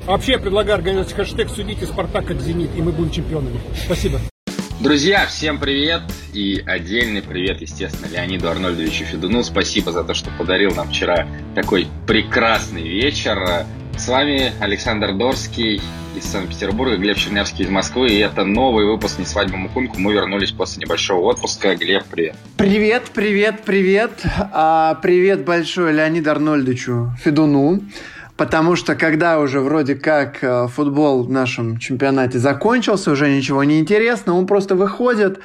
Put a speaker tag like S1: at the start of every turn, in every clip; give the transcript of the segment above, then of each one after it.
S1: Вообще, я предлагаю организовать хэштег «Судите Спартак как Зенит», и мы будем чемпионами. Спасибо.
S2: Друзья, всем привет и отдельный привет, естественно, Леониду Арнольдовичу Федуну. Спасибо за то, что подарил нам вчера такой прекрасный вечер. С вами Александр Дорский из Санкт-Петербурга, Глеб Чернявский из Москвы. И это новый выпуск «Не свадьба Мукунку». Мы вернулись после небольшого отпуска. Глеб, привет.
S3: Привет, привет, привет. А, привет большой Леониду Арнольдовичу Федуну. Потому что когда уже вроде как э, футбол в нашем чемпионате закончился, уже ничего не интересно, он просто выходит,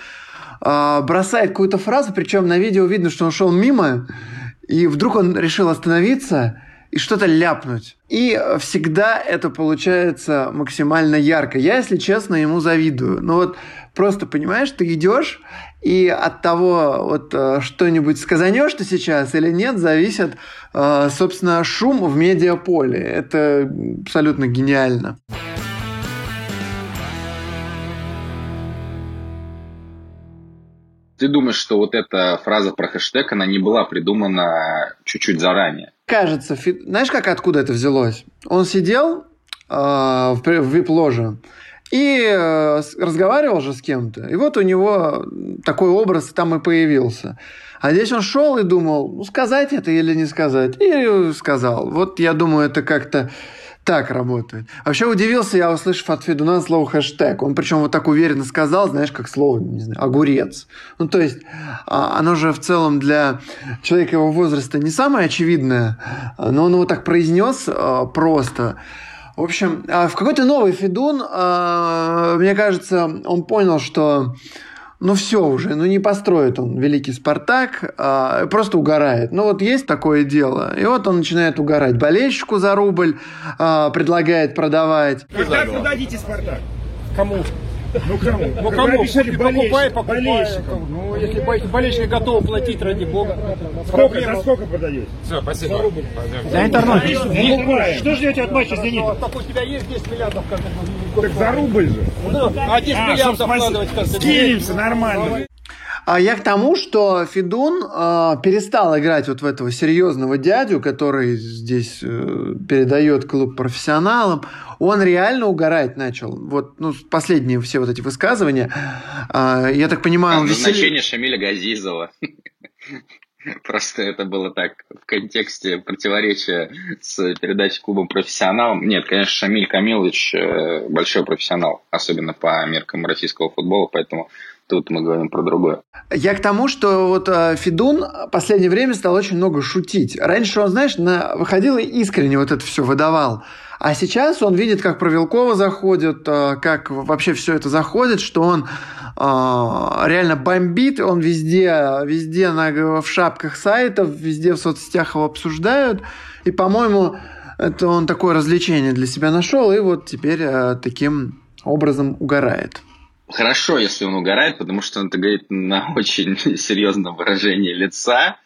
S3: э, бросает какую-то фразу, причем на видео видно, что он шел мимо, и вдруг он решил остановиться и что-то ляпнуть. И всегда это получается максимально ярко. Я, если честно, ему завидую. Ну вот просто, понимаешь, ты идешь, и от того, вот э, что-нибудь сказанешь ты сейчас или нет, зависит, э, собственно, шум в медиаполе. Это абсолютно гениально.
S2: Ты думаешь, что вот эта фраза про хэштег, она не была придумана чуть-чуть заранее?
S3: Кажется, фи... знаешь, как откуда это взялось? Он сидел э, в, в вип-ложе, и э, разговаривал же с кем-то. И вот у него такой образ там и появился. А здесь он шел и думал, ну, сказать это или не сказать. И сказал. Вот я думаю, это как-то так работает. Вообще удивился я, услышав от Федуна слово хэштег. Он причем вот так уверенно сказал, знаешь, как слово, не знаю, огурец. Ну, то есть, а, оно же в целом для человека его возраста не самое очевидное, но он его так произнес а, просто. В общем, а в какой-то новый Федун, а, мне кажется, он понял, что ну все уже, ну не построит он великий Спартак, а, просто угорает. Ну вот есть такое дело. И вот он начинает угорать. Болельщику за рубль предлагает продавать.
S1: Когда продадите Спартак? Кому?
S4: Ну кому?
S1: Ну кому?
S4: Обещали
S1: Покупай, покупай.
S4: болельщик.
S1: Ну, если бо- болельщики готовы платить, ради бога.
S4: Сколько, за сколько продаете?
S1: Все, спасибо.
S5: Леонид Арнольдович,
S4: Покупаем.
S5: что ждете от матча с «Зенитом»?
S1: Так у тебя есть 10 миллиардов каждый год?
S4: Так за рубль же.
S1: Ну, а 10
S4: А,
S1: миллиардов вкладывать каждый год.
S4: Скинемся нормально.
S3: А я к тому, что Федун э, перестал играть вот в этого серьезного дядю, который здесь э, передает клуб профессионалам. Он реально угорать начал. Вот, ну, последние все вот эти высказывания. Э, я так понимаю, он веселье-
S2: Назначение Шамиля Газизова. Просто это было так в контексте противоречия с передачей клубом профессионалом. Нет, конечно, Шамиль Камилович э, большой профессионал, особенно по меркам российского футбола, поэтому тут мы говорим про другое.
S3: Я к тому, что вот э, Федун в последнее время стал очень много шутить. Раньше он, знаешь, на... выходил и искренне вот это все выдавал. А сейчас он видит, как Провелкова заходит, э, как вообще все это заходит, что он э, реально бомбит, он везде, везде на, в шапках сайтов, везде в соцсетях его обсуждают. И, по-моему, это он такое развлечение для себя нашел, и вот теперь таким образом угорает.
S2: Хорошо, если он угорает, потому что он это говорит на очень серьезном выражении лица.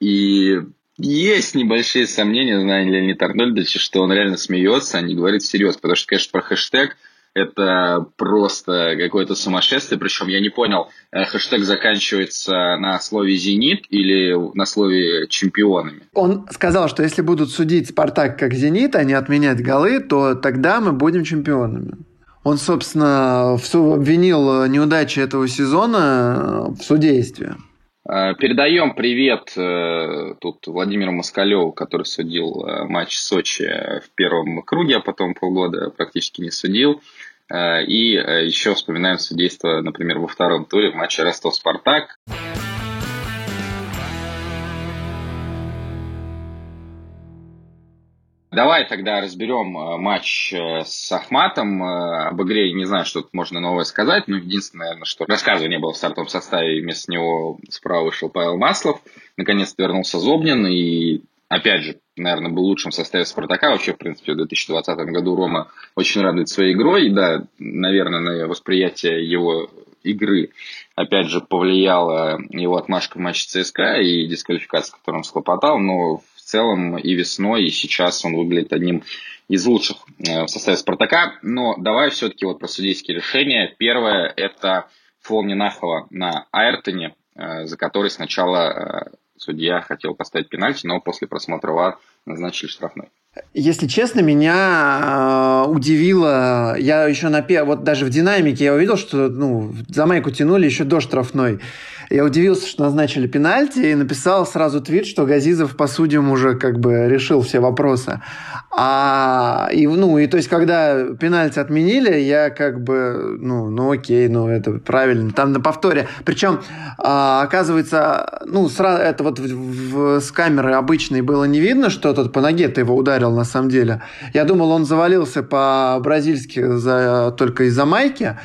S2: И есть небольшие сомнения, знаю Леонида Арнольдовича, что он реально смеется, а не говорит всерьез. Потому что, конечно, про хэштег это просто какое-то сумасшествие. Причем я не понял, э, хэштег заканчивается на слове «Зенит» или на слове «чемпионами».
S3: Он сказал, что если будут судить «Спартак» как «Зенит», а не отменять голы, то тогда мы будем чемпионами. Он, собственно, обвинил неудачи этого сезона в судействе.
S2: Э, Передаем привет э, тут Владимиру Москалеву, который судил э, матч Сочи в первом круге, а потом полгода практически не судил. Э, И э, еще вспоминаем судейство, например, во втором туре в матче Ростов-Спартак. Давай тогда разберем э, матч э, с Ахматом. Э, Об игре не знаю, что тут можно новое сказать, но единственное, наверное, что рассказывания не было в стартовом составе, вместо него справа вышел Павел Маслов. Наконец-то вернулся Зобнин, и опять же, наверное, был лучшим составе Спартака. Вообще, в принципе, в 2020 году Рома очень радует своей игрой. И да, наверное, на восприятие его игры, опять же, повлияла его отмашка в матче ЦСКА и дисквалификация, которую он схлопотал. Но в целом и весной, и сейчас он выглядит одним из лучших э, в составе Спартака. Но давай все-таки вот про судейские решения. Первое – это фол Нинахова на Айртоне, э, за который сначала э, судья хотел поставить пенальти, но после просмотра ВАР назначили штрафной.
S3: Если честно, меня э, удивило, я еще на вот даже в динамике я увидел, что ну, за майку тянули еще до штрафной. Я удивился, что назначили пенальти и написал сразу твит, что Газизов по судьям уже как бы решил все вопросы. А, и, ну, и то есть, когда пенальти отменили, я как бы, ну, ну окей, ну это правильно. Там на повторе. Причем, а, оказывается, ну, сразу это вот в, в, с камеры обычной было не видно, что тот по ноге-то его ударил на самом деле. Я думал, он завалился по-бразильски за, только из-за майки.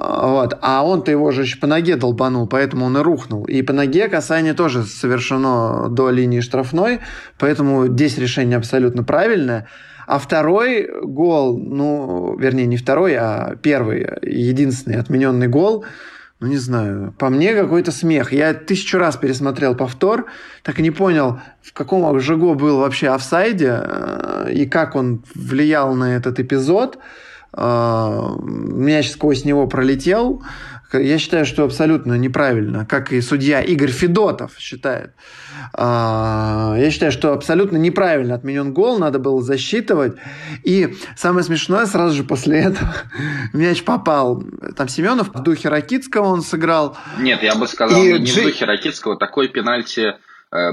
S3: Вот. А он-то его же еще по ноге долбанул, поэтому он и рухнул. И по ноге касание тоже совершено до линии штрафной, поэтому здесь решение абсолютно правильное. А второй гол, ну, вернее, не второй, а первый, единственный отмененный гол, ну, не знаю, по мне какой-то смех. Я тысячу раз пересмотрел повтор, так и не понял, в каком Жиго был вообще офсайде э, и как он влиял на этот эпизод. А, мяч сквозь него пролетел. Я считаю, что абсолютно неправильно, как и судья Игорь Федотов считает. А, я считаю, что абсолютно неправильно отменен гол, надо было засчитывать. И самое смешное, сразу же после этого мяч попал. Там Семенов в духе Ракитского он сыграл.
S2: Нет, я бы сказал, и не Джи... в духе Ракитского. Такой пенальти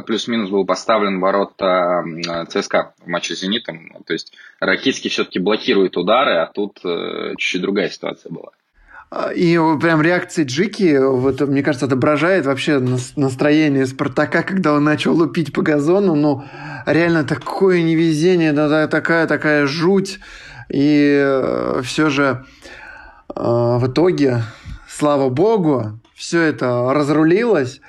S2: плюс-минус был поставлен ворота ЦСКА в матче с «Зенитом». То есть Ракитский все-таки блокирует удары, а тут э, чуть-чуть другая ситуация была.
S3: А, и прям реакция Джики, вот, мне кажется, отображает вообще настроение Спартака, когда он начал лупить по газону. Ну, реально такое невезение, такая, такая жуть. И э, все же в итоге, слава богу, все это разрулилось.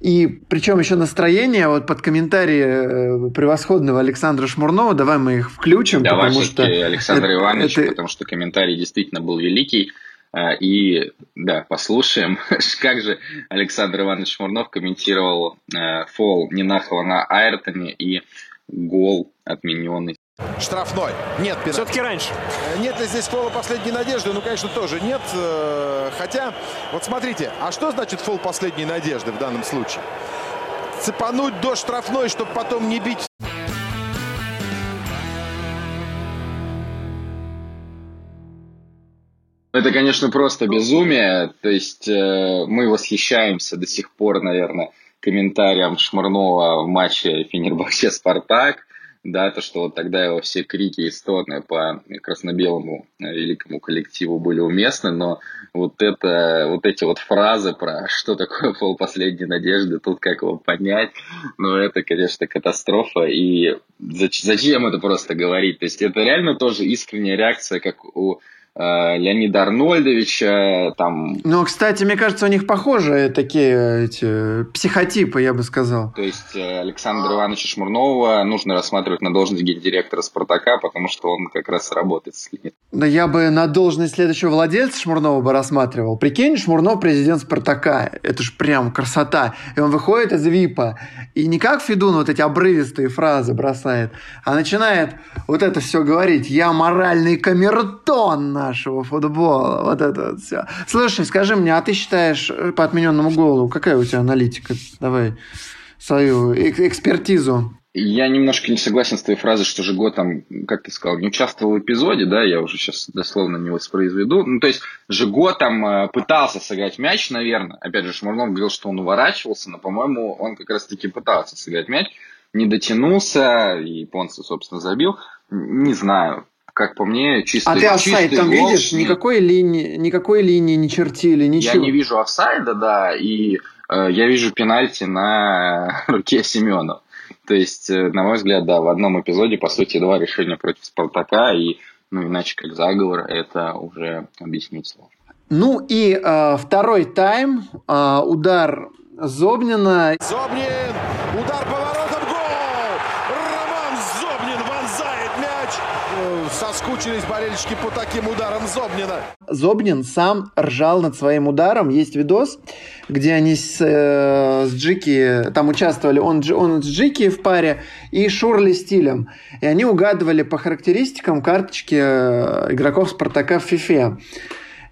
S3: И причем еще настроение вот под комментарии э, превосходного Александра Шмурнова, давай мы их включим.
S2: Давай потому что Александр это, Иванович, это... потому что комментарий действительно был великий. Э, и да, послушаем, как же Александр Иванович Шмурнов комментировал э, фол Нинахова на Айртоне и гол отмененный
S6: Штрафной. Нет пенальти.
S5: Все-таки раньше.
S6: Э, нет ли здесь фола последней надежды? Ну, конечно, тоже нет. Э, хотя, вот смотрите, а что значит фол последней надежды в данном случае? Цепануть до штрафной, чтобы потом не бить
S2: Это, конечно, просто безумие. То есть э, мы восхищаемся до сих пор, наверное, комментарием Шмарнова в матче Фенербахче-Спартак да, то, что вот тогда его все крики и стоны по красно-белому э, великому коллективу были уместны, но вот это, вот эти вот фразы про что такое пол последней надежды, тут как его понять, ну это, конечно, катастрофа, и зачем это просто говорить, то есть это реально тоже искренняя реакция, как у Леонида Арнольдовича, там...
S3: Ну, кстати, мне кажется, у них похожие такие эти психотипы, я бы сказал.
S2: То есть э, Александра Ивановича Шмурнова нужно рассматривать на должность гендиректора «Спартака», потому что он как раз работает с ним.
S3: Да я бы на должность следующего владельца Шмурнова бы рассматривал. Прикинь, Шмурнов президент «Спартака». Это ж прям красота. И он выходит из ВИПа. И не как Федун вот эти обрывистые фразы бросает, а начинает вот это все говорить. «Я моральный камертон нашего футбола». Вот это вот все. Слушай, скажи мне, а ты считаешь э, по отмененному голу, какая у тебя аналитика? Давай свою экспертизу.
S2: Я немножко не согласен с твоей фразой, что Жиго там, как ты сказал, не участвовал в эпизоде, да, я уже сейчас дословно не воспроизведу. Ну, то есть Жиго там э, пытался сыграть мяч, наверное. Опять же, Шмурнов говорил, что он уворачивался, но, по-моему, он как раз-таки пытался сыграть мяч. Не дотянулся, японцы, собственно, забил. Не знаю, как по мне, чисто.
S3: А ты офсайд там гол, видишь? Никакой линии, никакой линии не чертили, ничего.
S2: Я не вижу офсайда, да, и э, я вижу пенальти на руке Семенова. То есть, э, на мой взгляд, да, в одном эпизоде, по сути, два решения против Спартака, и, ну, иначе как заговор, это уже объяснить сложно.
S3: Ну и э, второй тайм, э, удар Зобнина.
S6: Зобнин, удар поворотом, гол! Роман Зобнин вонзает мяч. Э, соскучились болельщики по таким ударам Зобнина.
S3: Зобнин сам ржал над своим ударом. Есть видос, где они с, э, с Джики, там участвовали, он, он с Джики в паре и Шурли стилем. И они угадывали по характеристикам карточки э, игроков Спартака в Фифе.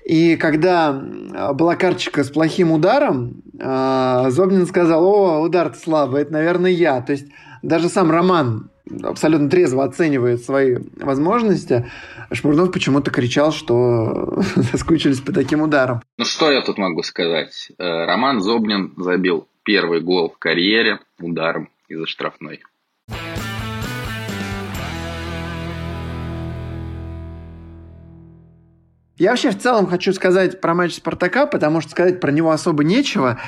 S3: И когда была карточка с плохим ударом, э, Зобнин сказал, о, удар слабый, это, наверное, я. То есть даже сам Роман абсолютно трезво оценивает свои возможности, Шмурнов почему-то кричал, что соскучились по таким ударам.
S2: Ну что я тут могу сказать? Э, Роман Зобнин забил первый гол в карьере ударом из-за штрафной.
S3: Я вообще в целом хочу сказать про матч Спартака, потому что сказать про него особо нечего.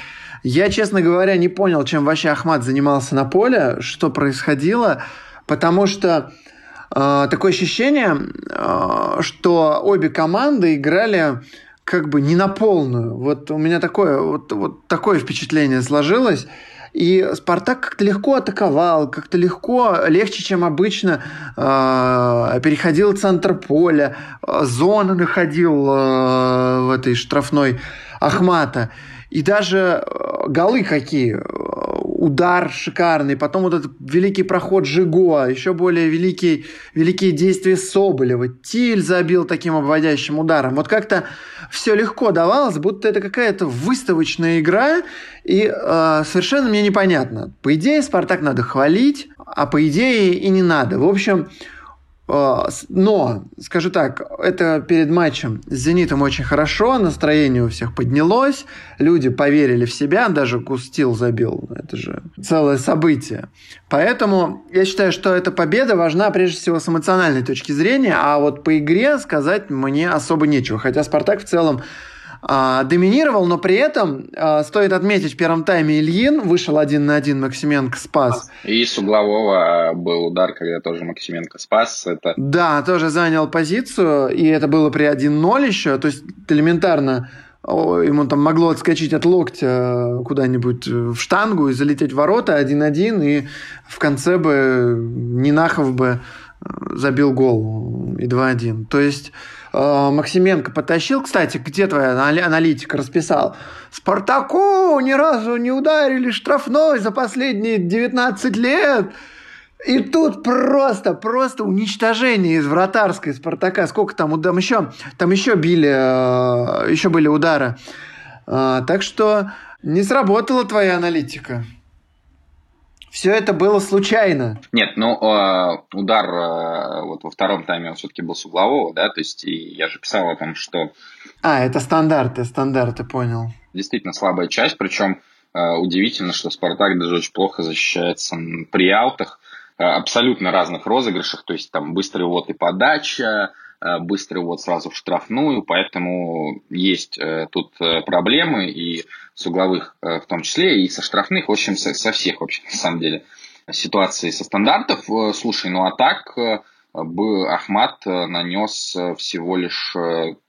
S3: Я, честно говоря, не понял, чем вообще Ахмат занимался на поле, что происходило, потому что э, такое ощущение, э, что обе команды играли как бы не на полную. Вот у меня такое, вот, вот такое впечатление сложилось. И Спартак как-то легко атаковал, как-то легко, легче, чем обычно, э, переходил центр поля, зоны находил э, в этой штрафной Ахмата. И даже э, голы какие. Удар шикарный, потом вот этот великий проход Жиго, еще более великий, великие действия Соболева. Тиль забил таким обводящим ударом. Вот как-то все легко давалось, будто это какая-то выставочная игра, и э, совершенно мне непонятно. По идее, Спартак надо хвалить, а по идее и не надо. В общем, но, скажу так, это перед матчем с «Зенитом» очень хорошо, настроение у всех поднялось, люди поверили в себя, даже Кустил забил, это же целое событие. Поэтому я считаю, что эта победа важна прежде всего с эмоциональной точки зрения, а вот по игре сказать мне особо нечего, хотя «Спартак» в целом а, доминировал, но при этом а, стоит отметить в первом тайме Ильин вышел один на один, Максименко спас.
S2: И с углового был удар, когда тоже Максименко спас. Это...
S3: Да, тоже занял позицию, и это было при 1-0 еще, то есть элементарно ему там могло отскочить от локтя куда-нибудь в штангу и залететь в ворота 1-1, и в конце бы Нинахов бы забил гол и 2-1. То есть Э, Максименко потащил. Кстати, где твоя аналитика расписал? Спартаку ни разу не ударили штрафной за последние 19 лет. И тут просто, просто уничтожение из вратарской Спартака. Сколько там, там еще, там еще били, э, еще были удары. Э, так что не сработала твоя аналитика. Все это было случайно.
S2: Нет, ну э, удар э, вот во втором тайме он все-таки был с углового, да, то есть и я же писал о том, что...
S3: А, это стандарты, стандарты, понял.
S2: Действительно слабая часть, причем э, удивительно, что Спартак даже очень плохо защищается при аутах, абсолютно разных розыгрышах, то есть там быстрый вот и подача, э, быстрый вот сразу в штрафную, поэтому есть э, тут э, проблемы, и с угловых в том числе, и со штрафных, в общем, со, всех, вообще, на самом деле, ситуаций со стандартов. Слушай, ну а так Ахмат нанес всего лишь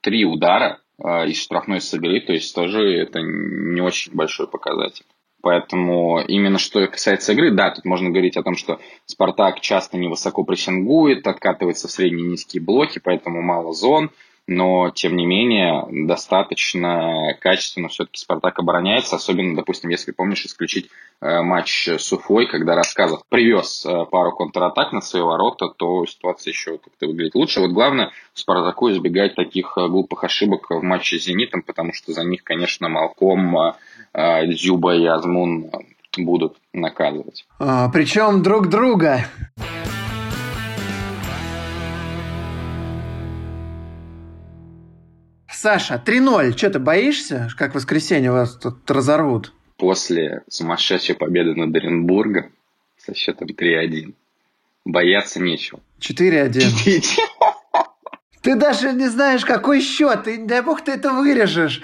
S2: три удара из штрафной с игры, то есть тоже это не очень большой показатель. Поэтому именно что касается игры, да, тут можно говорить о том, что Спартак часто невысоко прессингует, откатывается в средние низкие блоки, поэтому мало зон но, тем не менее, достаточно качественно все-таки «Спартак» обороняется, особенно, допустим, если помнишь, исключить э, матч с Уфой, когда Рассказов привез э, пару контратак на свои ворота, то ситуация еще как-то выглядит лучше. Вот главное «Спартаку» избегать таких э, глупых ошибок в матче с «Зенитом», потому что за них, конечно, Малком, Дзюба и Азмун будут наказывать.
S3: А, причем друг друга. Саша, 3-0. Что, ты боишься, как в воскресенье вас тут разорвут?
S2: После сумасшедшей победы над Оренбургом со счетом 3-1 бояться нечего.
S3: 4-1. Ты даже не знаешь, какой счет. Ты, дай бог, ты это вырежешь.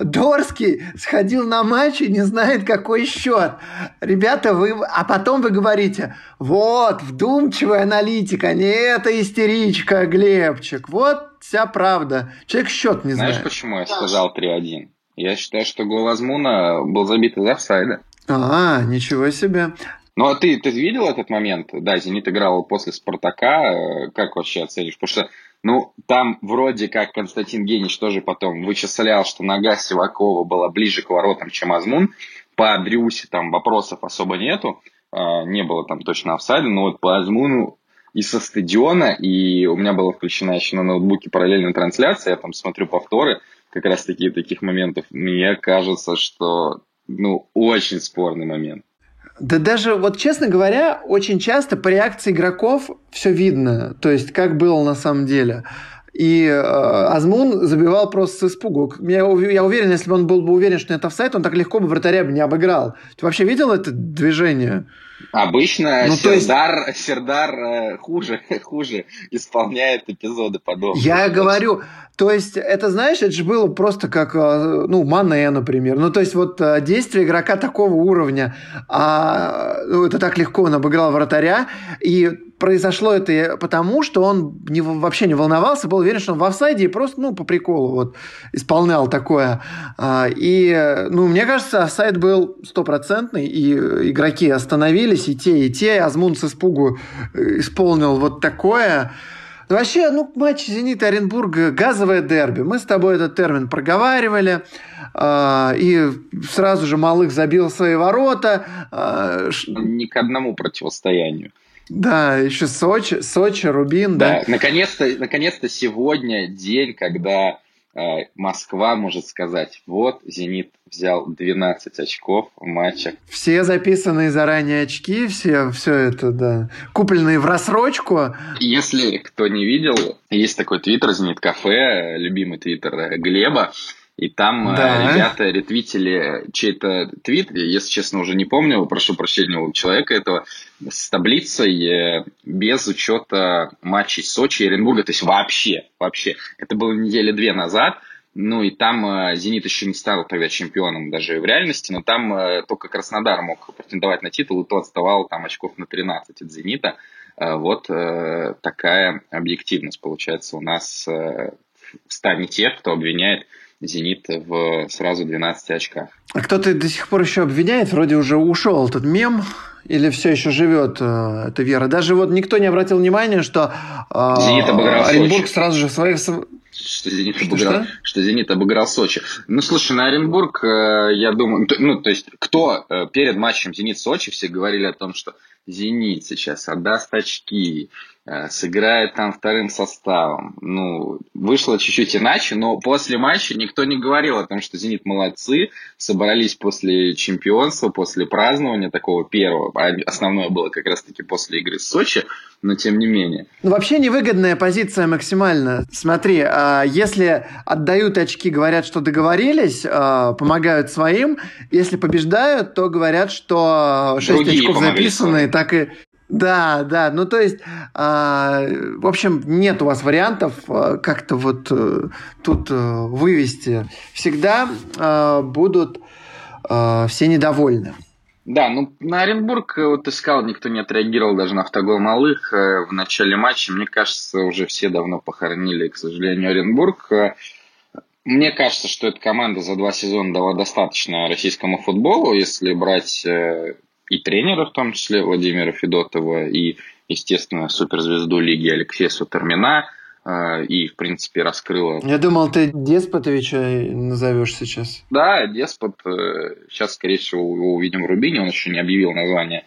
S3: Дорский сходил на матч и не знает, какой счет. Ребята, вы... А потом вы говорите, вот, вдумчивая аналитика, не эта истеричка, Глебчик. Вот вся правда. Человек счет не
S2: знает.
S3: Знаешь,
S2: почему я сказал 3-1? Я считаю, что гол Азмуна был забит из офсайда.
S3: А, ничего себе.
S2: Ну, а ты, ты видел этот момент? Да, «Зенит» играл после «Спартака». Как вообще оценишь? Потому что ну, там вроде как Константин Генич тоже потом вычислял, что нога Сивакова была ближе к воротам, чем Азмун. По Дрюсе там вопросов особо нету. А, не было там точно офсайда, но вот по Азмуну и со стадиона, и у меня была включена еще на ноутбуке параллельная трансляция, я там смотрю повторы, как раз таки таких моментов. Мне кажется, что, ну, очень спорный момент.
S3: Да даже, вот честно говоря, очень часто по реакции игроков все видно. То есть, как было на самом деле. И э, Азмун забивал просто с испугу. Я, я уверен, если бы он был бы уверен, что это офсайд, он так легко бы вратаря бы не обыграл. Ты вообще видел это движение?
S2: Обычно
S3: Ну, то есть-
S2: Сердар, Сердар э, хуже, хуже исполняет эпизоды подобные.
S3: Я говорю, то есть, это, знаешь, это же было просто как, э, ну, Мане, например. Ну, то есть, вот э, действие игрока такого уровня, а, ну, это так легко он обыграл вратаря, и произошло это потому, что он не, вообще не волновался, был уверен, что он в офсайде и просто, ну, по приколу вот исполнял такое. А, И, э, ну, мне кажется, офсайд был стопроцентный, и игроки остановились, и те, и те. Азмун с испугу э, исполнил вот такое. Ну, Вообще, ну, матч «Зенит» и Оренбург – газовое дерби. Мы с тобой этот термин проговаривали, а, и сразу же Малых забил свои ворота. ш-
S2: Ни к одному противостоянию.
S3: Да, еще Сочи, Сочи, Рубин, да.
S2: Да, наконец-то, наконец-то сегодня день, когда э, Москва может сказать, вот Зенит взял 12 очков в матчах.
S3: Все записанные заранее очки, все, все это, да. Купленные в рассрочку.
S2: Если кто не видел, есть такой твиттер Зенит Кафе, любимый твиттер Глеба, и там э,
S3: Да.
S2: ребята ретвитили чей-то твит, если честно, уже не помню, прошу прощения у человека этого, с таблицей э, без учета матчей Сочи и Оренбурга, то есть вообще, вообще. Это было недели две назад, ну и там э, Зенит еще не стал тогда чемпионом даже в реальности, но там э, только Краснодар мог претендовать на титул, и то отставал там очков на 13 от Зенита. Э, Вот э, такая объективность получается у нас э, в стане тех, кто обвиняет Зенит в сразу 12 очках.
S3: А кто-то до сих пор еще обвиняет, вроде уже ушел этот мем, или все еще живет э, эта вера. Даже вот никто не обратил внимания, что э, Оренбург
S2: Сочи.
S3: сразу же в своих...
S2: Что Зенит,
S3: Что,
S2: обыграл,
S3: что?
S2: что Зенит обыграл Сочи. Ну, слушай, на Оренбург, э, я думаю, ну, то есть, кто э, перед матчем Зенит-Сочи все говорили о том, что Зенит сейчас отдаст очки, э, сыграет там вторым составом. Ну, вышло чуть-чуть иначе, но после матча никто не говорил о том, что Зенит молодцы, собрались после чемпионства, после празднования такого первого. А Основное было как раз-таки после игры с Сочи, но тем не менее.
S3: Ну, вообще невыгодная позиция максимально. Смотри, а, если отдают очки, говорят, что договорились, а, помогают своим. Если побеждают, то говорят, что 6
S2: Другие
S3: очков записаны, так и... Да, да, ну то есть, а, в общем, нет у вас вариантов а, как-то вот э, тут э, вывести. Всегда а, будут а, все недовольны.
S2: Да, ну на Оренбург, э, вот ты сказал, никто не отреагировал даже на автогол малых э, в начале матча. Мне кажется, уже все давно похоронили, к сожалению, Оренбург. Э, Мне кажется, что эта команда за два сезона дала достаточно российскому футболу, если брать и тренера, в том числе Владимира Федотова, и, естественно, суперзвезду лиги Алексея Сутормина, э, и, в принципе, раскрыла
S3: Я думал, ты Деспотовича назовешь сейчас.
S2: да, Деспот. э, Сейчас, скорее всего, его увидим в Рубине. Он еще не объявил название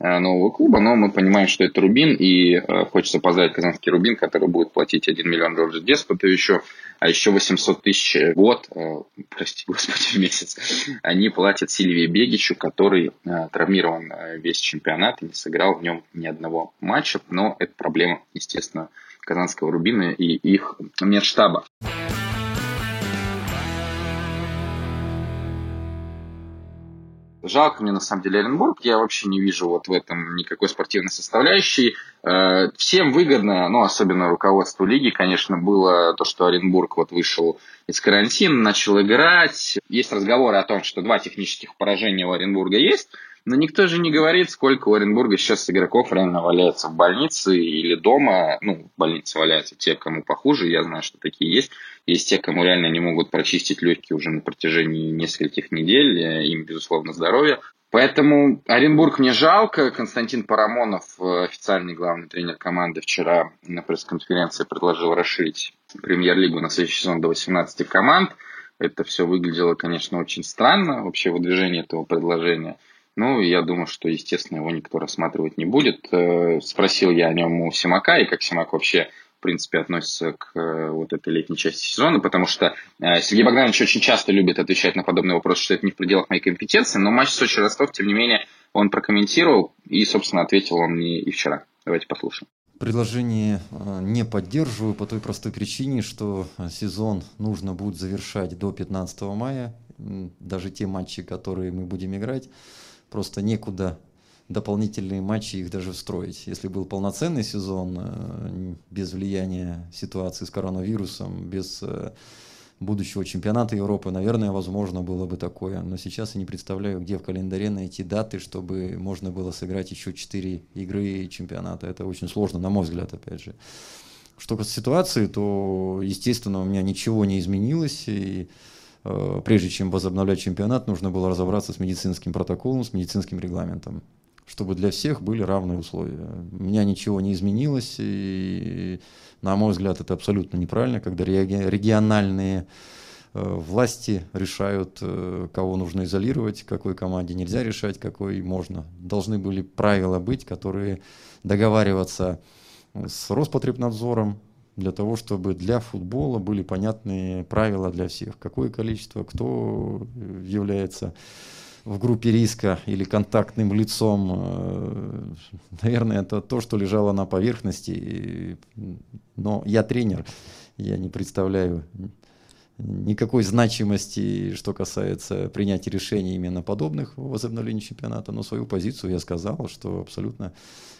S2: э, нового клуба, но мы понимаем, что это Рубин, и э, хочется поздравить Казанский Рубин, который будет платить 1 миллион долларов Деспоту еще, а еще 800 тысяч в год, прости господи, в месяц, они платят Сильвии Бегичу, который травмирован весь чемпионат и не сыграл в нем ни одного матча, но это проблема, естественно, Казанского Рубина и их медштаба. Жалко мне на самом деле Оренбург. Я вообще не вижу вот в этом никакой спортивной составляющей. Э, Всем выгодно, ну, особенно руководству лиги, конечно, было то, что Оренбург вот вышел из карантина, начал играть. Есть разговоры о том, что два технических поражения у Оренбурга есть, но никто же не говорит, сколько у Оренбурга сейчас игроков реально валяется в больнице или дома. Ну, в больнице валяются те, кому похуже, я знаю, что такие есть. Есть те, кому реально не могут прочистить легкие уже на протяжении нескольких недель. э, Им, безусловно, здоровье. Поэтому Оренбург мне жалко. Константин Парамонов, э, официальный главный тренер команды, вчера на пресс-конференции предложил расширить премьер-лигу на следующий сезон до 18 команд. Это все выглядело, конечно, очень странно, вообще выдвижение этого предложения. Ну, я думаю, что, естественно, его никто рассматривать не будет. Э, Спросил я о нем у Симака, и как Симак вообще в принципе, относится к э, вот этой летней части сезона, потому что э, Сергей Богданович очень часто любит отвечать на подобные вопросы, что это не в пределах моей компетенции, но матч Сочи-Ростов, тем не менее, он прокомментировал, и, собственно, ответил он мне и вчера. Давайте послушаем.
S7: Предложение не поддерживаю по той простой причине, что сезон нужно будет завершать до 15 мая. Даже те матчи, которые мы будем играть, просто некуда дополнительные матчи их даже встроить. Если был полноценный сезон э, без влияния ситуации с коронавирусом, без э, будущего чемпионата Европы, наверное, возможно было бы такое. Но сейчас я не представляю, где в календаре найти даты, чтобы можно было сыграть еще 4 игры чемпионата. Это очень сложно, на мой взгляд, опять же. Что касается ситуации, то, естественно, у меня ничего не изменилось. И прежде чем возобновлять чемпионат, нужно было разобраться с медицинским протоколом, с медицинским регламентом чтобы для всех были равные условия. У меня ничего не изменилось, и, на мой взгляд, это абсолютно неправильно, когда региональные э, власти решают, э, кого нужно изолировать, какой команде нельзя решать, какой можно. Должны были правила быть, которые договариваться с Роспотребнадзором, для того, чтобы для футбола были понятные правила для всех. Какое количество, кто является в группе риска или контактным лицом, э, наверное, это то, что лежало на поверхности. Но я тренер, я не представляю никакой значимости, что касается принятия решений именно подобных в возобновлении чемпионата, но свою позицию я сказал, что абсолютно,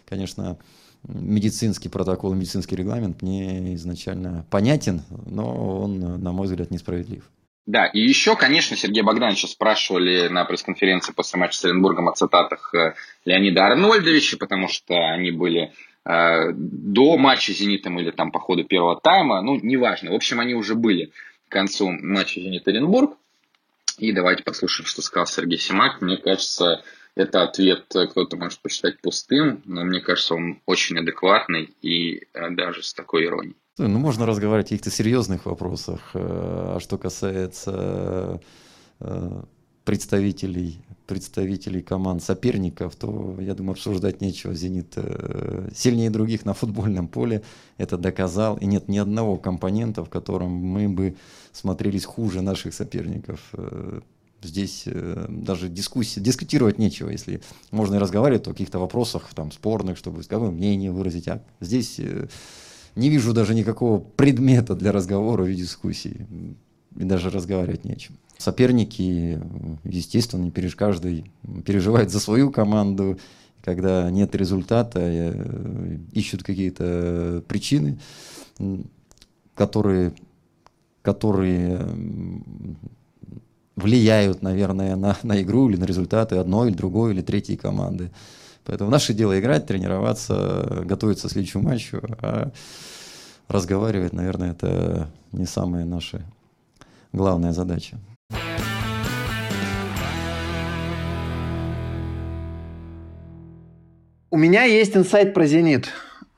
S7: конечно, медицинский протокол, медицинский регламент мне изначально понятен, но он, на мой взгляд, несправедлив.
S2: Да, и еще, конечно, Сергея Богдановича спрашивали на пресс-конференции после матча с Оренбургом о цитатах э, Леонида Арнольдовича, потому что они были э, до матча с «Зенитом» или там по ходу первого тайма, ну, неважно. В общем, они уже были к концу матча «Зенит-Оренбург». И давайте послушаем, что сказал Сергей Симак. Мне кажется, это ответ кто-то может посчитать пустым, но мне кажется, он очень адекватный и э, даже с такой иронией.
S7: Ну, можно разговаривать о каких-то серьезных вопросах. Э, а что касается э, представителей, представителей команд соперников, то, я думаю, обсуждать нечего. «Зенит» э, сильнее других на футбольном поле, это доказал. И нет ни одного компонента, в котором мы бы смотрелись хуже наших соперников. Здесь даже дискуссии, дискутировать нечего, если можно и разговаривать о каких-то вопросах там, спорных, чтобы какое мнение выразить. А здесь не вижу даже никакого предмета для разговора и дискуссии. И даже разговаривать не о чем. Соперники, естественно, каждый переживает за свою команду. Когда нет результата, э, ищут какие-то причины, которые, которые влияют, наверное, на, на игру или на результаты одной или другой или третьей команды. Поэтому наше дело играть, тренироваться, готовиться к следующему матчу, а разговаривать, наверное, это не самая наша главная задача.
S3: У меня есть инсайт про «Зенит».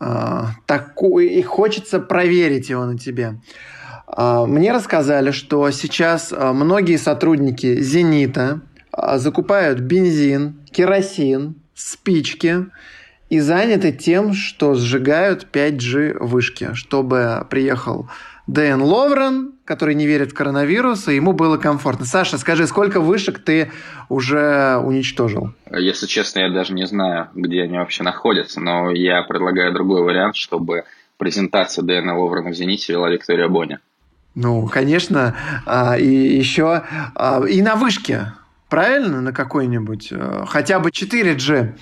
S3: А, такой, и хочется проверить его на тебе. А, мне рассказали, что сейчас а, многие сотрудники «Зенита» закупают бензин, керосин, спички и заняты тем, что сжигают 5G вышки, чтобы приехал Дэн Ловрен, который не верит в коронавирус, и ему было комфортно. Саша, скажи, сколько вышек ты уже уничтожил?
S2: Если честно, я даже не знаю, где они вообще находятся, но я предлагаю другой вариант, чтобы презентация Дэна Ловрена в «Зените» вела Виктория Боня.
S3: Ну, конечно, а, и еще а, и на вышке правильно, на какой-нибудь, э, хотя бы 4G.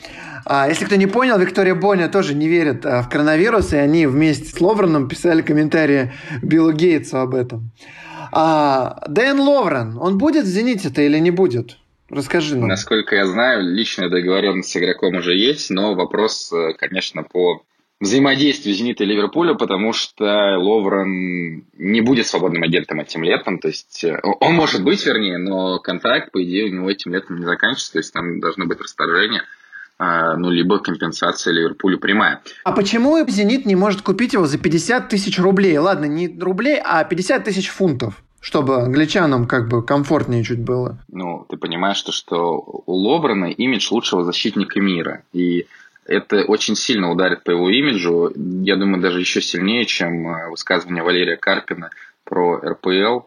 S3: А, если кто не понял, Виктория Боня тоже не верит в коронавирус, и они вместе с Ловреном писали комментарии Биллу Гейтсу об этом. А, Дэн Ловрен, он будет в «Зените»-то или не будет? Расскажи нам.
S2: Насколько я знаю, личная договоренность с игроком уже есть, но вопрос, э, конечно, по взаимодействию «Зенита» и Ливерпуля, потому что Ловрен не будет свободным агентом этим летом. То есть э, он может быть, вернее, но контракт, по идее, у него этим летом не заканчивается. То есть там должно быть расторжение а, ну, либо компенсация Ливерпулю прямая.
S3: А почему «Зенит» не может купить его за 50 тысяч рублей? Ладно, не рублей, а 50 тысяч фунтов чтобы англичанам как бы комфортнее чуть было.
S2: Ну, ты понимаешь, что, что у Ловрена имидж лучшего защитника мира. И это очень сильно ударит по его имиджу. Я думаю, даже еще сильнее, чем э, высказывание Валерия Карпина про РПЛ.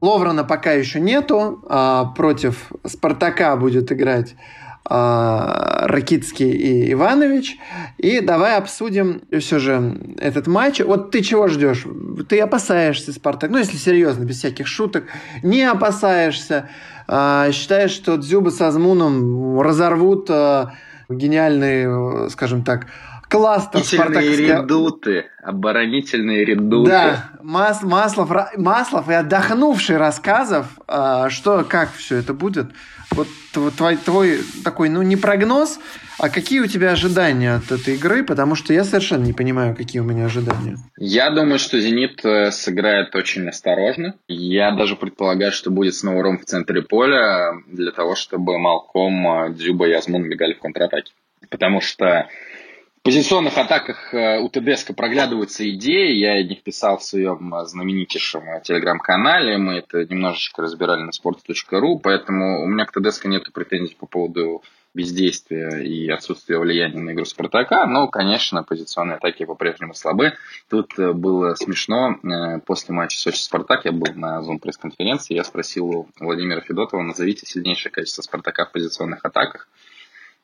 S3: Ловрана пока еще нету. А, против Спартака будет играть а, Ракицкий и Иванович. И давай обсудим все же этот матч. Вот ты чего ждешь? Ты опасаешься Спартак? Ну, если серьезно, без всяких шуток. Не опасаешься. А, считаешь, что Дзюба с Азмуном разорвут а, гениальный, скажем так, кластер
S2: спартаковской... редуты, оборонительные редуты.
S3: Да, Мас, Маслов, Маслов и отдохнувший рассказов, а, что, как все это будет. Вот твой, твой такой, ну, не прогноз, а какие у тебя ожидания от этой игры? Потому что я совершенно не понимаю, какие у меня ожидания.
S2: Я думаю, что «Зенит» э, сыграет очень осторожно. Я даже предполагаю, что будет снова ром в центре поля для того, чтобы Малком, э, Дзюба и Азмун бегали в контратаке. Потому что позиционных атаках э, у ТДСК проглядываются идеи. Я о них писал в своем э, знаменитейшем э, телеграм-канале. Мы это немножечко разбирали на sport.ru, поэтому у меня к ТДСК нет претензий по поводу бездействия и отсутствия влияния на игру Спартака, но, конечно, позиционные атаки по-прежнему слабы. Тут было смешно. После матча Сочи-Спартак я был на зум пресс-конференции, я спросил у Владимира Федотова, назовите сильнейшее качество Спартака в позиционных атаках.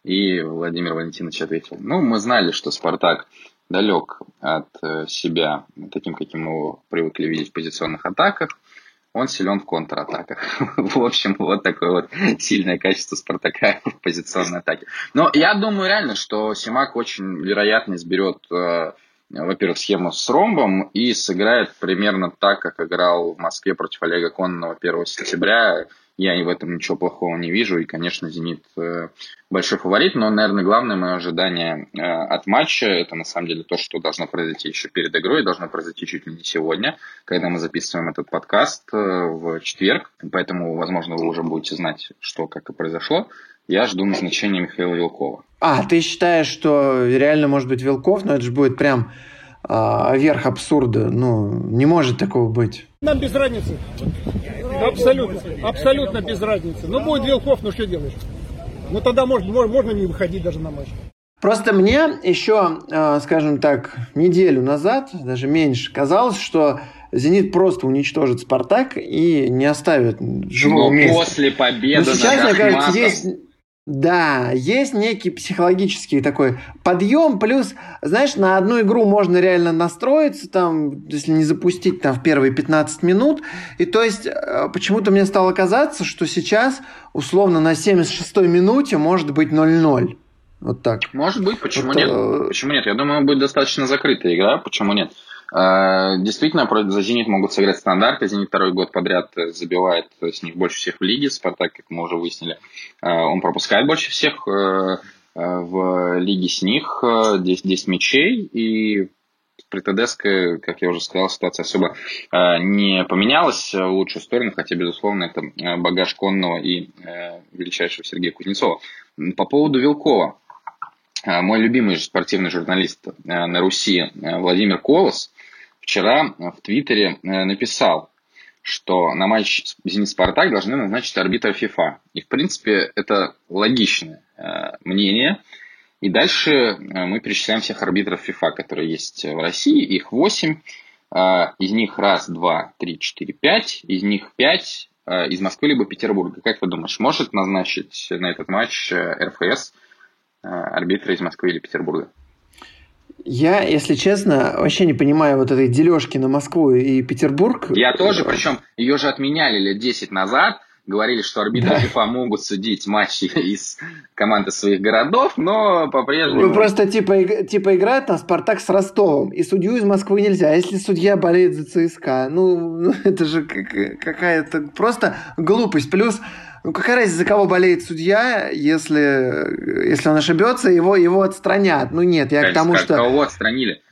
S2: И Владимир Валентинович ответил, ну, мы знали, что Спартак далек от э, себя, таким, каким мы его привыкли видеть в позиционных атаках, он силен в контратаках. в общем, вот такое вот сильное качество Спартака в позиционной атаке. Но я думаю реально, что Симак очень вероятно изберет, э, во-первых, схему с ромбом и сыграет примерно так, как играл в Москве против Олега Конного 1 сентября, я и в этом ничего плохого не вижу. И, конечно, «Зенит» э, большой фаворит. Но, наверное, главное мое ожидание э, от матча – это, на самом деле, то, что должно произойти еще перед игрой. Должно произойти чуть ли не сегодня, когда мы записываем этот подкаст э, в четверг. Поэтому, возможно, вы уже будете знать, что, как и произошло. Я жду назначения Михаила Вилкова.
S3: А, ты считаешь, что реально может быть Вилков, но это же будет прям а, верх абсурда. Ну, не может такого быть.
S1: Нам без разницы. Абсолютно, абсолютно без разницы. Ну, будет Вилков, ну что делаешь? Ну, тогда можно, можно не выходить даже на матч.
S3: Просто мне еще, а, скажем так, неделю назад, даже меньше, казалось, что «Зенит» просто уничтожит «Спартак» и не оставит живого
S2: Но места. после победы
S3: Но сейчас, мне кажется, есть да, есть некий психологический такой подъем, плюс, знаешь, на одну игру можно реально настроиться, там, если не запустить там в первые 15 минут, и то есть э, почему-то мне стало казаться, что сейчас условно на 76-й минуте может быть 0-0. Вот так.
S2: Может быть, почему вот, нет? Э... Почему нет? Я думаю, будет достаточно закрытая игра, почему нет? Э, действительно, за «Зенит» могут сыграть стандарты. «Зенит» второй год подряд забивает с них больше всех в лиге. «Спартак», как мы уже выяснили, э, он пропускает больше всех э, в лиге с них. 10, 10 мячей. И при ТДСК, как я уже сказал, ситуация особо не поменялась в лучшую сторону, хотя, безусловно, это багаж Конного и величайшего Сергея Кузнецова. По поводу Вилкова. Мой любимый спортивный журналист на Руси Владимир Колос вчера в Твиттере э, написал, что на матч «Зенит-Спартак» должны назначить арбитра ФИФА. И, в принципе, это логичное э, мнение. И дальше э, мы перечисляем всех арбитров ФИФА, которые есть в России. Их 8. Из них раз, два, три, четыре, пять. Из них пять из Москвы либо Петербурга. Как вы думаешь, может назначить на этот матч РФС арбитра из Москвы или Петербурга?
S3: Я, если честно, вообще не понимаю вот этой дележки на Москву и Петербург.
S2: Я тоже, причем ее же отменяли лет 10 назад, говорили, что арбитры да. ФИФА могут судить матчи из команды своих городов, но по-прежнему...
S3: Ну, просто типа, типа играет там Спартак с Ростовом, и судью из Москвы нельзя. А если судья болеет за ЦСКА? Ну, ну это же какая-то просто глупость. Плюс ну какая разница, за кого болеет судья, если, если он ошибется, его, его отстранят. Ну нет, я к тому, что...
S2: Кого отстранили?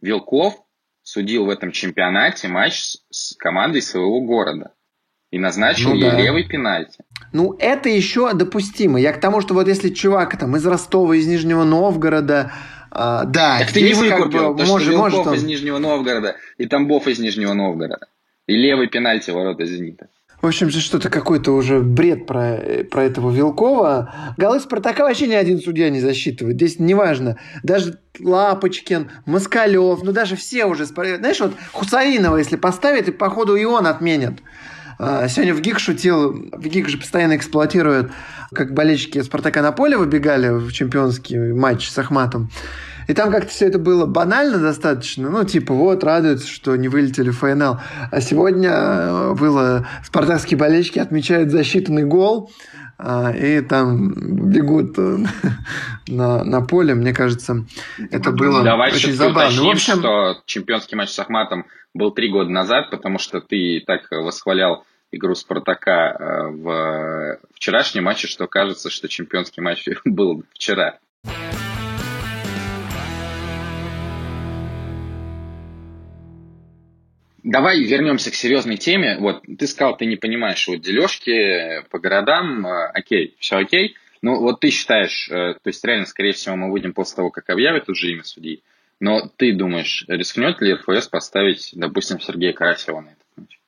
S2: Вилков судил в этом чемпионате матч с командой своего города. И назначил ну, ей да. левый пенальти.
S3: Ну, это еще допустимо. Я к тому, что вот если чувак там из Ростова, из Нижнего Новгорода, а, да,
S2: так ты не выкупил, как бы, то, может, что может он... из Нижнего Новгорода и Тамбов из Нижнего Новгорода. И левый пенальти ворота «Зенита».
S3: В общем, что-то какой-то уже бред про, про этого Вилкова. Голы Спартака вообще ни один судья не засчитывает. Здесь неважно. Даже Лапочкин, Москалев, ну даже все уже... Знаешь, вот Хусаинова, если поставить, и походу и он отменят. А, сегодня в ГИК шутил, в ГИК же постоянно эксплуатируют, как болельщики Спартака на поле выбегали в чемпионский матч с Ахматом. И там как-то все это было банально достаточно. Ну, типа, вот, радуются, что не вылетели в ФНЛ. А сегодня э, было спартакские болельщики отмечают засчитанный гол. А, и там бегут э, на, на поле. Мне кажется, это было
S2: Давай
S3: очень забавно.
S2: Уточним,
S3: в общем,
S2: что чемпионский матч с Ахматом был три года назад, потому что ты так восхвалял игру Спартака э, в вчерашнем матче, что кажется, что чемпионский матч был вчера. Давай вернемся к серьезной теме. Вот ты сказал, ты не понимаешь вот дележки по городам. Э, окей, все окей. Ну вот ты считаешь, э, то есть реально, скорее всего, мы выйдем после того, как объявят уже имя судьи. Но ты думаешь, рискнет ли РФС поставить, допустим, Сергея Карасева на этот матч?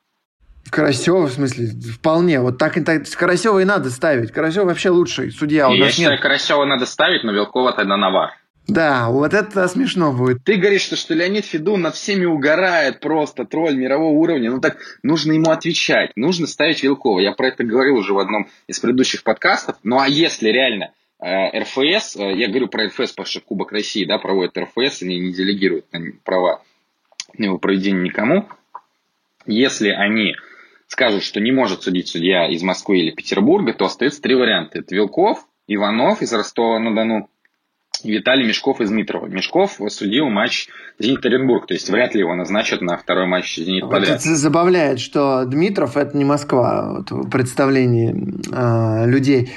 S3: Карасева, в смысле, вполне. Вот так и так. Карасева и надо ставить. Карасева вообще лучший судья. У
S2: Я
S3: нас
S2: считаю,
S3: нет.
S2: Карасева надо ставить, но Вилкова тогда на вар.
S3: Да, вот это смешно будет.
S2: Ты говоришь, что, что Леонид Федун над всеми угорает просто, тролль мирового уровня. Ну так нужно ему отвечать, нужно ставить Вилкова. Я про это говорил уже в одном из предыдущих подкастов. Ну а если реально э, РФС, э, я говорю про РФС, потому что Кубок России да, проводит РФС, они не делегируют права на его проведение никому. Если они скажут, что не может судить судья из Москвы или Петербурга, то остается три варианта. Это Вилков, Иванов из Ростова-на-Дону, Виталий Мешков из Дмитрова. Мешков судил матч Зенит-Оренбург, то есть вряд ли его назначат на второй матч Зенит
S3: Вот
S2: подряд.
S3: это забавляет, что Дмитров это не Москва вот, в представлении э, людей.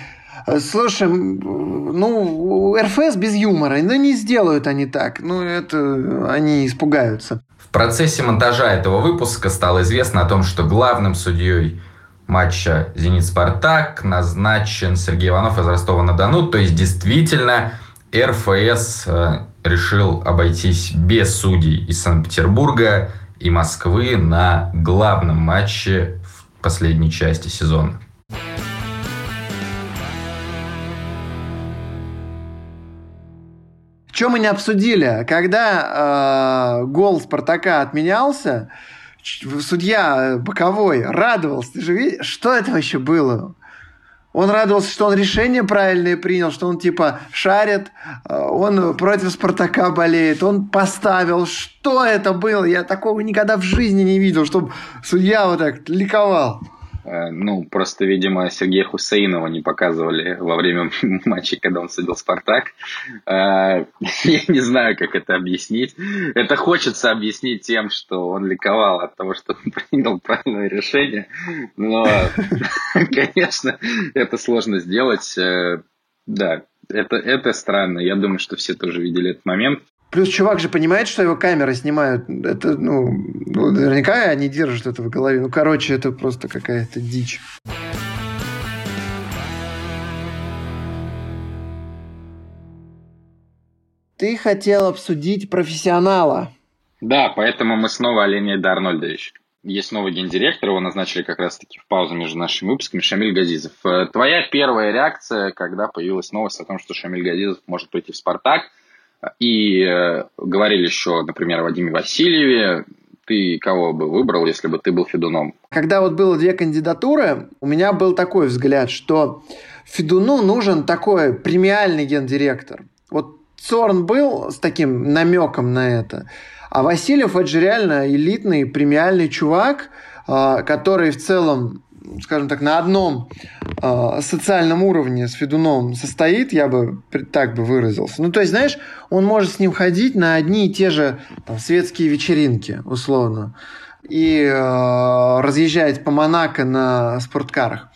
S3: Слушай, ну, РФС без юмора, ну не сделают они так, ну это они испугаются.
S8: В процессе монтажа этого выпуска стало известно о том, что главным судьей матча «Зенит-Спартак» назначен Сергей Иванов из Ростова-на-Дону. То есть, действительно, РФС э, решил обойтись без судей из Санкт-Петербурга и Москвы на главном матче в последней части сезона.
S3: Что мы не обсудили? Когда э, гол Спартака отменялся, судья боковой радовался. Ты же видишь, что это вообще было? Он радовался, что он решение правильное принял, что он типа шарит, он против Спартака болеет, он поставил. Что это было? Я такого никогда в жизни не видел, чтобы судья вот так ликовал.
S2: Ну, просто, видимо, Сергея Хусейнова не показывали во время матча, когда он судил «Спартак». Я не знаю, как это объяснить. Это хочется объяснить тем, что он ликовал от того, что он принял правильное решение. Но, конечно, это сложно сделать. Да, это, это странно. Я думаю, что все тоже видели этот момент.
S3: Плюс чувак же понимает, что его камеры снимают. Это, ну, ну, наверняка они держат это в голове. Ну, короче, это просто какая-то дичь. Ты хотел обсудить профессионала.
S2: Да, поэтому мы снова о Леониде Арнольдовиче. Есть новый гендиректор, его назначили как раз-таки в паузу между нашими выпусками, Шамиль Газизов. Твоя первая реакция, когда появилась новость о том, что Шамиль Газизов может прийти в «Спартак», и э, говорили еще, например, о Вадиме Васильеве. Ты кого бы выбрал, если бы ты был Федуном?
S3: Когда вот было две кандидатуры, у меня был такой взгляд, что Федуну нужен такой премиальный гендиректор. Вот Цорн был с таким намеком на это, а Васильев это же реально элитный премиальный чувак, который в целом скажем так, на одном э, социальном уровне с Федуном состоит, я бы так бы выразился. Ну, то есть, знаешь, он может с ним ходить на одни и те же там, светские вечеринки, условно, и э, разъезжать по Монако на спорткарах.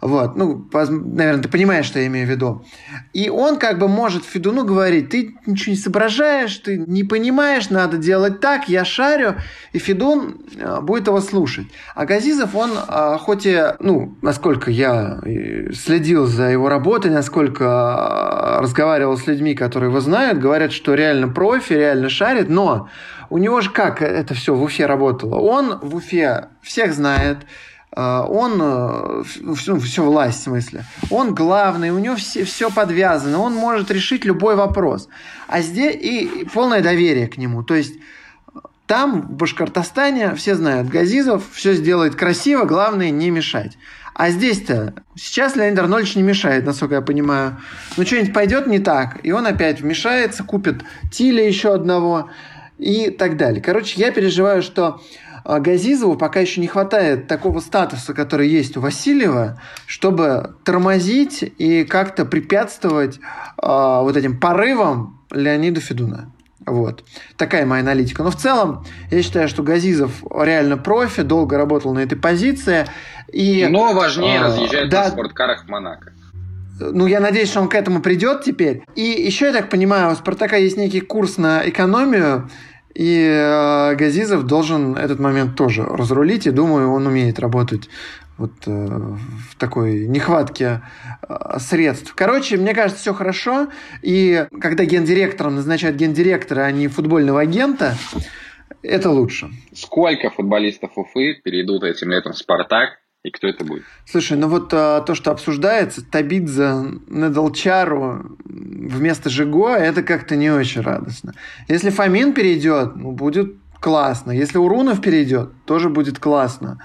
S3: Вот, ну, наверное, ты понимаешь, что я имею в виду. И он как бы может Федуну говорить, ты ничего не соображаешь, ты не понимаешь, надо делать так, я шарю, и Федун будет его слушать. А Газизов, он, хоть и, ну, насколько я следил за его работой, насколько разговаривал с людьми, которые его знают, говорят, что реально профи, реально шарит, но у него же как это все в Уфе работало? Он в Уфе всех знает, э, он, э, все, все власть в смысле, он главный, у него все, все подвязано, он может решить любой вопрос. А здесь и полное доверие к нему. То есть там, в Башкортостане, все знают, Газизов все сделает красиво, главное не мешать. А здесь-то, сейчас Леонид Арнольдович не мешает, насколько я понимаю. Ну, что-нибудь пойдет не так, и он опять вмешается, купит Тиля еще одного и так далее. Короче, я переживаю, что а, Газизову пока еще не хватает такого статуса, который есть у Васильева, чтобы тормозить и как-то препятствовать э, вот этим порывам Леонида Федуна. Вот. Такая моя аналитика. Но в целом, я считаю, что Газизов реально профи, долго работал на этой позиции. И,
S2: Но важнее
S3: э,
S2: разъезжать
S3: да,
S2: на спорткарах в Монако.
S3: Ну, я надеюсь, что он к этому придет теперь. И еще, я так понимаю, у Спартака есть некий курс на экономию, и э, Газизов должен этот момент тоже разрулить, и думаю, он умеет работать вот э, в такой нехватке э, средств. Короче, мне кажется, все хорошо. И когда гендиректором назначают гендиректора, а не футбольного агента, это лучше.
S2: Сколько футболистов Уфы перейдут этим летом в «Спартак», и кто это будет?
S3: Слушай, ну вот а, то, что обсуждается, Табидзе на Долчару вместо Жиго, это как-то не очень радостно. Если Фомин перейдет, ну, будет классно. Если Урунов перейдет, тоже будет классно.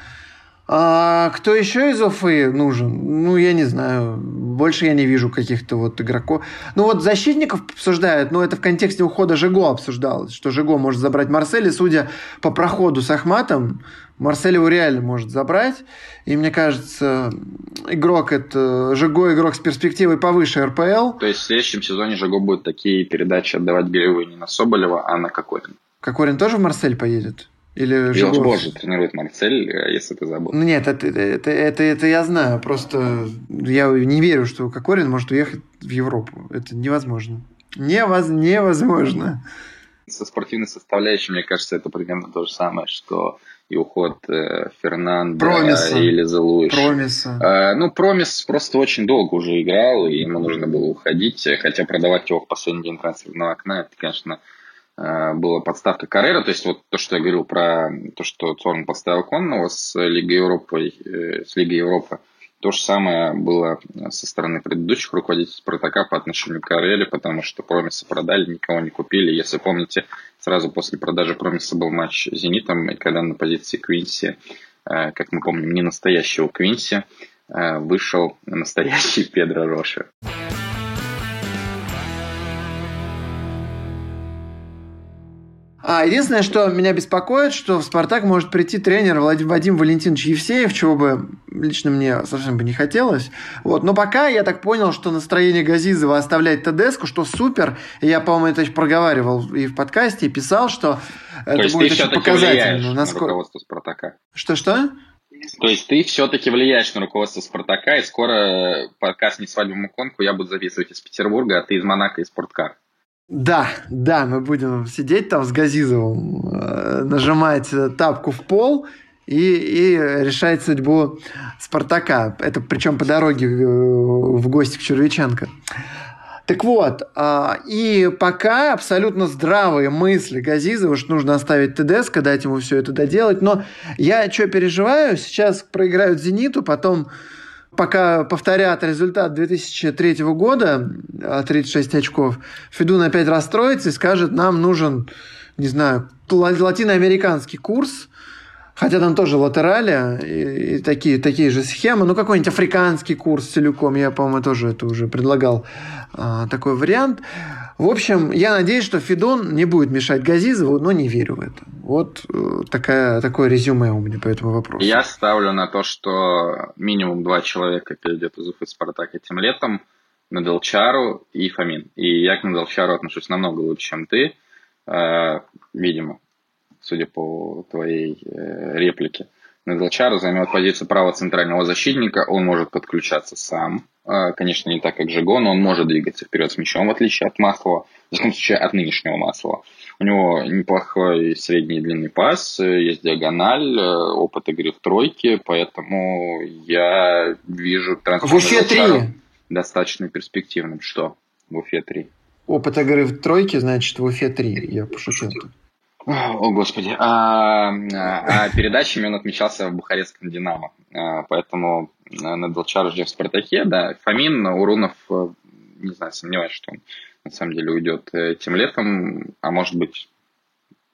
S3: А кто еще из Уфы нужен? Ну, я не знаю. Больше я не вижу каких-то вот игроков. Ну, вот защитников обсуждают, но это в контексте ухода Жиго обсуждалось, что Жиго может забрать Марсель, и судя по проходу с Ахматом, Марсель его реально может забрать. И мне кажется, игрок это Жиго игрок с перспективой повыше РПЛ.
S2: То есть в следующем сезоне Жиго будет такие передачи отдавать голевые не на Соболева, а на Кокорин.
S3: Кокорин тоже в Марсель поедет? Или
S2: Вилс Божи тренирует Марсель, если ты забыл.
S3: Ну, нет, это, это, это, это я знаю. Просто я не верю, что Кокорин может уехать в Европу. Это невозможно. Невоз, невозможно.
S2: Со спортивной составляющей, мне кажется, это примерно то же самое, что и уход э, Фернандо
S3: Промиса.
S2: или Зелуиш.
S3: Промиса.
S2: Э, ну, Промис просто очень долго уже играл, и ему нужно было уходить, хотя продавать его в последний день трансферного окна, это, конечно, э, была подставка Каррера, то есть вот то, что я говорил про то, что Цорн поставил Конного с Лигой Европы, э, с Лигой Европы, то же самое было со стороны предыдущих руководителей Спартака по отношению к Кареле, потому что Промиса продали, никого не купили. Если помните, сразу после продажи Промиса был матч с Зенитом, и когда на позиции Квинси, как мы помним, не настоящего Квинси, вышел настоящий Педро Роша.
S3: А, единственное, что меня беспокоит, что в «Спартак» может прийти тренер Вадим Валентинович Евсеев, чего бы лично мне совсем бы не хотелось. Вот. Но пока я так понял, что настроение Газизова оставлять Тедеску, что супер. Я, по-моему, это проговаривал и в подкасте, и писал, что
S2: То
S3: это будет очень
S2: все-таки
S3: показательно.
S2: влияешь на
S3: Насколько...
S2: руководство Спартака?
S3: Что-что?
S2: То есть ты все-таки влияешь на руководство Спартака, и скоро подкаст «Не свадьбу конку» я буду записывать из Петербурга, а ты из Монако и Спорткар.
S3: Да, да, мы будем сидеть там с Газизовым, э, нажимать тапку в пол и, и решать судьбу Спартака. Это причем по дороге в, в гости к Червяченко. Так вот, а, и пока абсолютно здравые мысли Газизова, что нужно оставить ТДСК, дать ему все это доделать. Но я что переживаю, сейчас проиграют «Зениту», потом пока повторят результат 2003 года, 36 очков, Федун опять расстроится и скажет, нам нужен, не знаю, латиноамериканский курс, хотя там тоже латерали и, и такие, такие же схемы, ну какой-нибудь африканский курс целиком, я, по-моему, тоже это уже предлагал а, такой вариант. В общем, я надеюсь, что Федон не будет мешать Газизову, но не верю в это. Вот э, такая, такое резюме у меня по этому вопросу.
S2: Я ставлю на то, что минимум два человека перейдет из Уфы Спартак этим летом. Наделчару и Фомин. И я к Наделчару отношусь намного лучше, чем ты, э, видимо, судя по твоей э, реплике. Наделчару займет позицию правого центрального защитника, он может подключаться сам, конечно, не так, как Жиго, но он может двигаться вперед с мячом, в отличие от Маслова, в таком случае от нынешнего Маслова. У него неплохой средний и длинный пас, есть диагональ, опыт игры в тройке, поэтому я вижу
S3: трансфер в Уфе 3.
S2: достаточно перспективным. Что в Уфе 3?
S3: Опыт игры в тройке, значит, в Уфе 3. Я пошутил.
S2: О, господи. А, а передачами он отмечался в Бухарестском «Динамо». А, поэтому Надалчар ждет в «Спартаке». Да, Фомин, Урунов, не знаю, сомневаюсь, что он на самом деле уйдет этим летом. А может быть,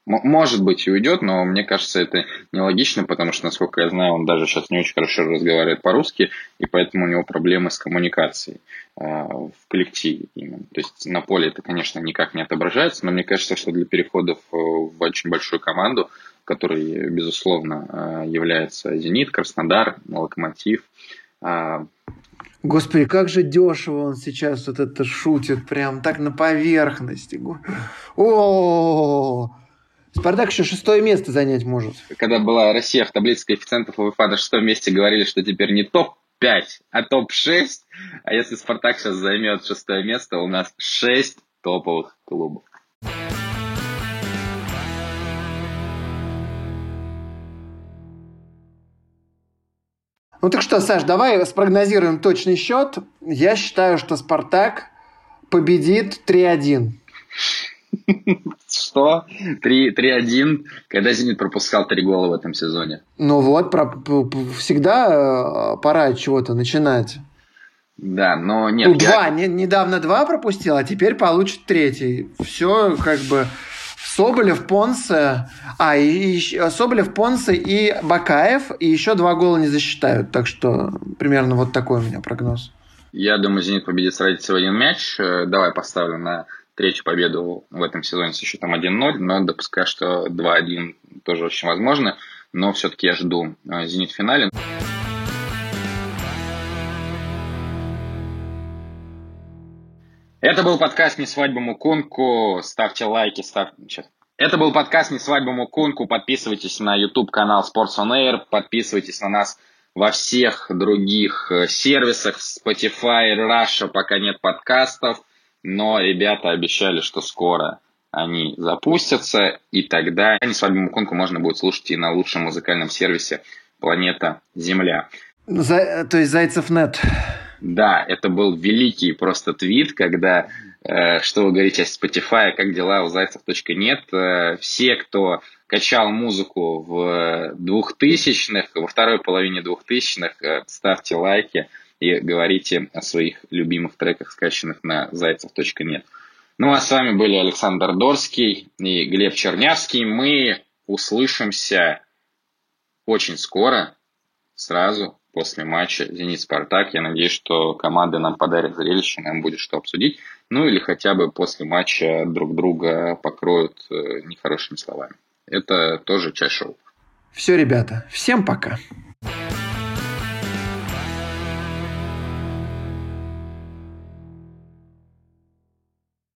S2: может быть и уйдет, но мне кажется, это нелогично, потому что, насколько я знаю, он даже сейчас не очень хорошо разговаривает по-русски, и поэтому у него проблемы с коммуникацией э, в коллективе именно. То есть на поле это, конечно, никак не отображается, но мне кажется, что для переходов э, в очень большую команду, которой, безусловно, э, является «Зенит», «Краснодар», «Локомотив»,
S3: Господи, как же дешево он сейчас вот это шутит, прям так на поверхности. О, Спартак еще шестое место занять может.
S2: Когда была Россия в таблице коэффициентов УЕФА на шестом месте, говорили, что теперь не топ-5, а топ-6. А если Спартак сейчас займет шестое место, у нас шесть топовых клубов.
S3: Ну так что, Саш, давай спрогнозируем точный счет. Я считаю, что Спартак победит 3-1.
S2: Что? 3-1, когда «Зенит» пропускал три гола в этом сезоне.
S3: Ну вот, про, всегда э, пора чего-то начинать.
S2: Да, но нет.
S3: Ну, я... два, не, недавно два пропустил, а теперь получит третий. Все как бы Соболев, Понсе, а, и, и Соболев, Понсе и Бакаев, и еще два гола не засчитают. Так что примерно вот такой у меня прогноз.
S2: Я думаю, «Зенит» победит с разницей в один мяч. Э, давай поставлю на третью победу в этом сезоне со счетом 1-0, но допускаю, что 2-1 тоже очень возможно. Но все-таки я жду э, «Зенит» в финале. Это был подкаст «Не свадьба Мукунку». Ставьте лайки, ставьте... Это был подкаст «Не свадьба Мукунку». Подписывайтесь на YouTube-канал Sports on Air. Подписывайтесь на нас во всех других э, сервисах. Spotify, Russia, пока нет подкастов но ребята обещали, что скоро они запустятся, и тогда «Не свадьбу Муконку» можно будет слушать и на лучшем музыкальном сервисе «Планета Земля».
S3: За, то есть Зайцев нет.
S2: Да, это был великий просто твит, когда э, что вы говорите о Spotify, как дела у Зайцев.нет. Э, все, кто качал музыку в двухтысячных, во второй половине двухтысячных, э, ставьте лайки и говорите о своих любимых треках, скачанных на зайцев.нет. Ну а с вами были Александр Дорский и Глеб Чернявский. Мы услышимся очень скоро, сразу после матча «Зенит-Спартак». Я надеюсь, что команды нам подарят зрелище, нам будет что обсудить. Ну или хотя бы после матча друг друга покроют э, нехорошими словами. Это тоже часть шоу.
S3: Все, ребята, всем пока.